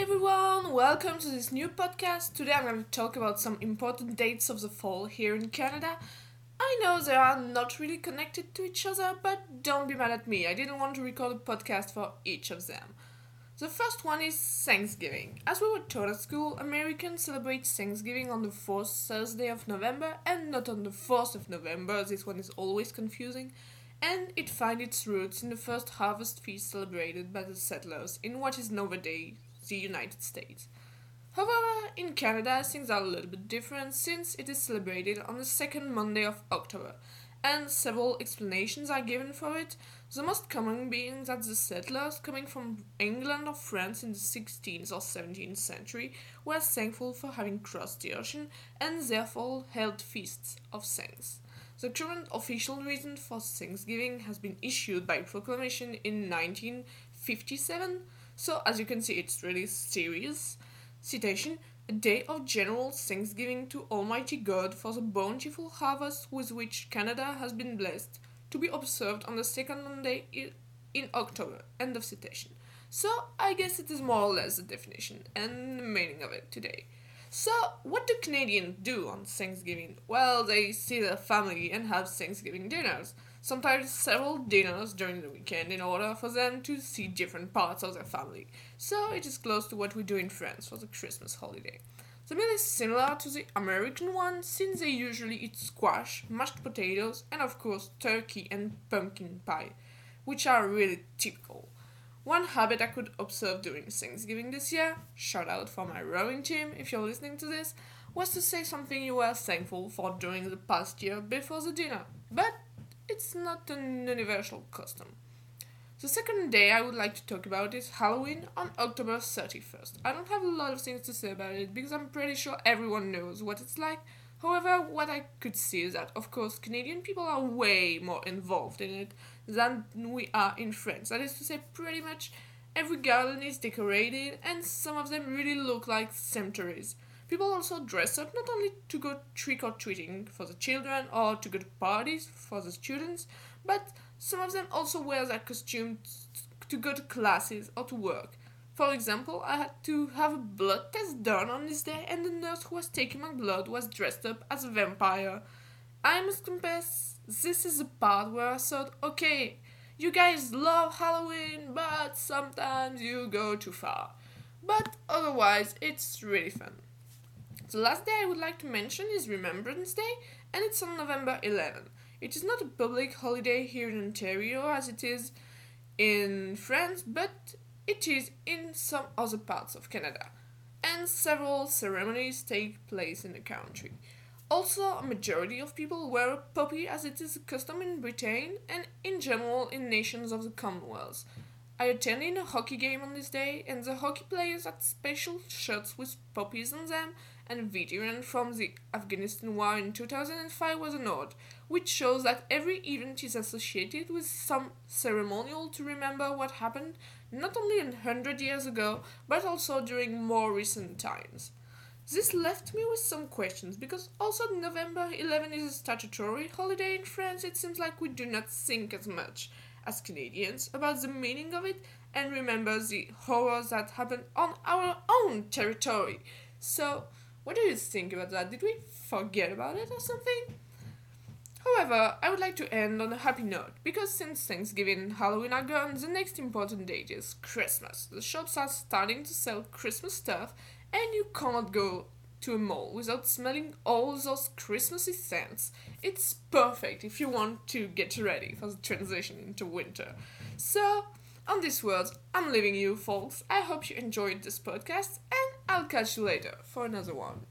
everyone, welcome to this new podcast. Today I'm going to talk about some important dates of the fall here in Canada. I know they are not really connected to each other, but don't be mad at me. I didn't want to record a podcast for each of them. The first one is Thanksgiving. As we were taught at school, Americans celebrate Thanksgiving on the fourth Thursday of November and not on the 4th of November. This one is always confusing and it finds its roots in the first harvest feast celebrated by the settlers in what is nowadays the United States. However, in Canada, things are a little bit different since it is celebrated on the second Monday of October, and several explanations are given for it, the most common being that the settlers coming from England or France in the 16th or 17th century were thankful for having crossed the ocean and therefore held feasts of thanks. The current official reason for Thanksgiving has been issued by proclamation in 1957, so as you can see, it's really serious. Citation A day of general thanksgiving to Almighty God for the bountiful harvest with which Canada has been blessed, to be observed on the second Monday in October. End of citation. So, I guess it is more or less the definition and the meaning of it today. So, what do Canadians do on Thanksgiving? Well, they see their family and have Thanksgiving dinners, sometimes several dinners during the weekend in order for them to see different parts of their family. So, it is close to what we do in France for the Christmas holiday. The meal is similar to the American one since they usually eat squash, mashed potatoes, and of course turkey and pumpkin pie, which are really typical. One habit I could observe during Thanksgiving this year, shout out for my rowing team if you're listening to this, was to say something you were thankful for during the past year before the dinner. But it's not an universal custom. The second day I would like to talk about is Halloween on October 31st. I don't have a lot of things to say about it because I'm pretty sure everyone knows what it's like. However, what I could see is that, of course, Canadian people are way more involved in it than we are in France. That is to say, pretty much every garden is decorated, and some of them really look like cemeteries. People also dress up not only to go trick or treating for the children or to go to parties for the students, but some of them also wear their costumes to go to classes or to work. For example, I had to have a blood test done on this day, and the nurse who was taking my blood was dressed up as a vampire. I must confess, this is the part where I thought, okay, you guys love Halloween, but sometimes you go too far. But otherwise, it's really fun. The last day I would like to mention is Remembrance Day, and it's on November 11. It is not a public holiday here in Ontario as it is in France, but it is in some other parts of Canada, and several ceremonies take place in the country. Also, a majority of people wear a poppy as it is a custom in Britain and in general in nations of the Commonwealth. I attended a hockey game on this day, and the hockey players had special shirts with poppies on them, and a veteran from the Afghanistan War in 2005 was honored, which shows that every event is associated with some ceremonial to remember what happened not only a hundred years ago, but also during more recent times. This left me with some questions because also November 11 is a statutory holiday in France. It seems like we do not think as much as Canadians about the meaning of it and remember the horrors that happened on our own territory. So, what do you think about that? Did we forget about it or something? However, I would like to end on a happy note because since Thanksgiving and Halloween are gone, the next important date is Christmas. The shops are starting to sell Christmas stuff, and you can't go to a mall without smelling all those Christmassy scents. It's perfect if you want to get ready for the transition into winter. So, on these words, I'm leaving you, folks. I hope you enjoyed this podcast, and I'll catch you later for another one.